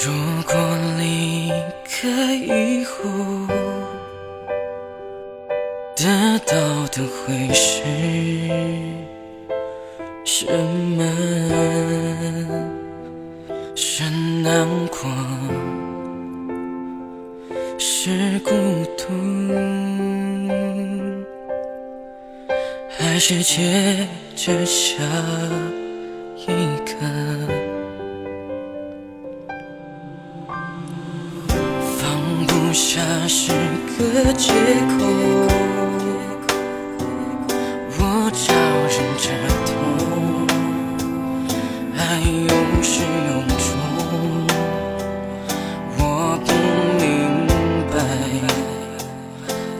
如果离开以后，得到的会是什么？是难过，是孤独，还是接着下那是个借口，我招忍着痛，爱有始有终，我不明白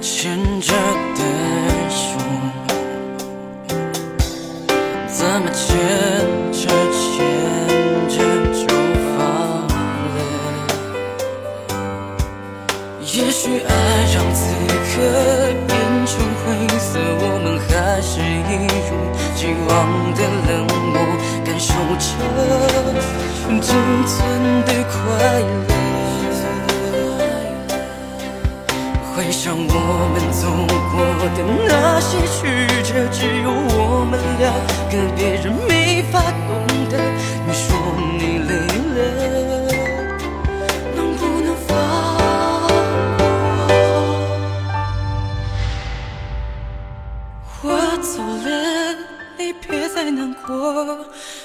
牵着的是一如既往的冷漠，感受着仅存的快乐。回想我们走过的那些曲折，只有我们两个，别人没法懂得。你说你累了。我走了，你别再难过，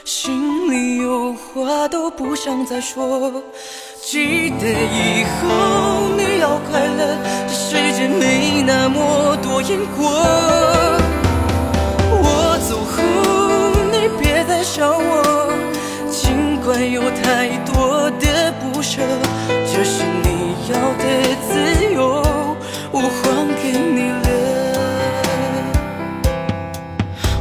心里有话都不想再说。记得以后你要快乐，这世界没那么多因果。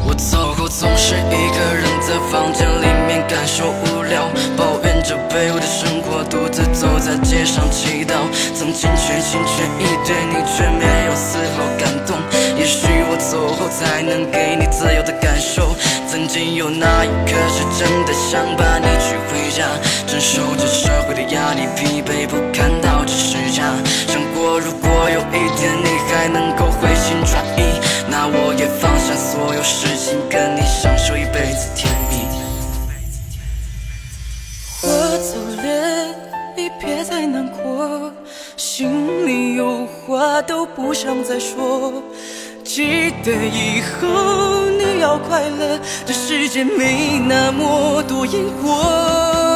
我走后总是一个人在房间里面感受无聊，抱怨着卑微的生活，独自走在街上祈祷。曾经全心全意对你，却没有丝毫感动。也许我走后才能给你自由的感受。曾经有那一刻是真的想把你娶回家，承受着社会的压力，疲惫不堪和。你享受一辈子甜蜜。我走了，你别再难过，心里有话都不想再说。记得以后你要快乐，这世界没那么多因果。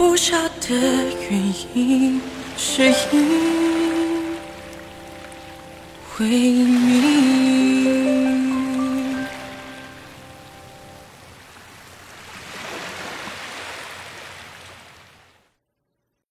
不晓得原因是因为你。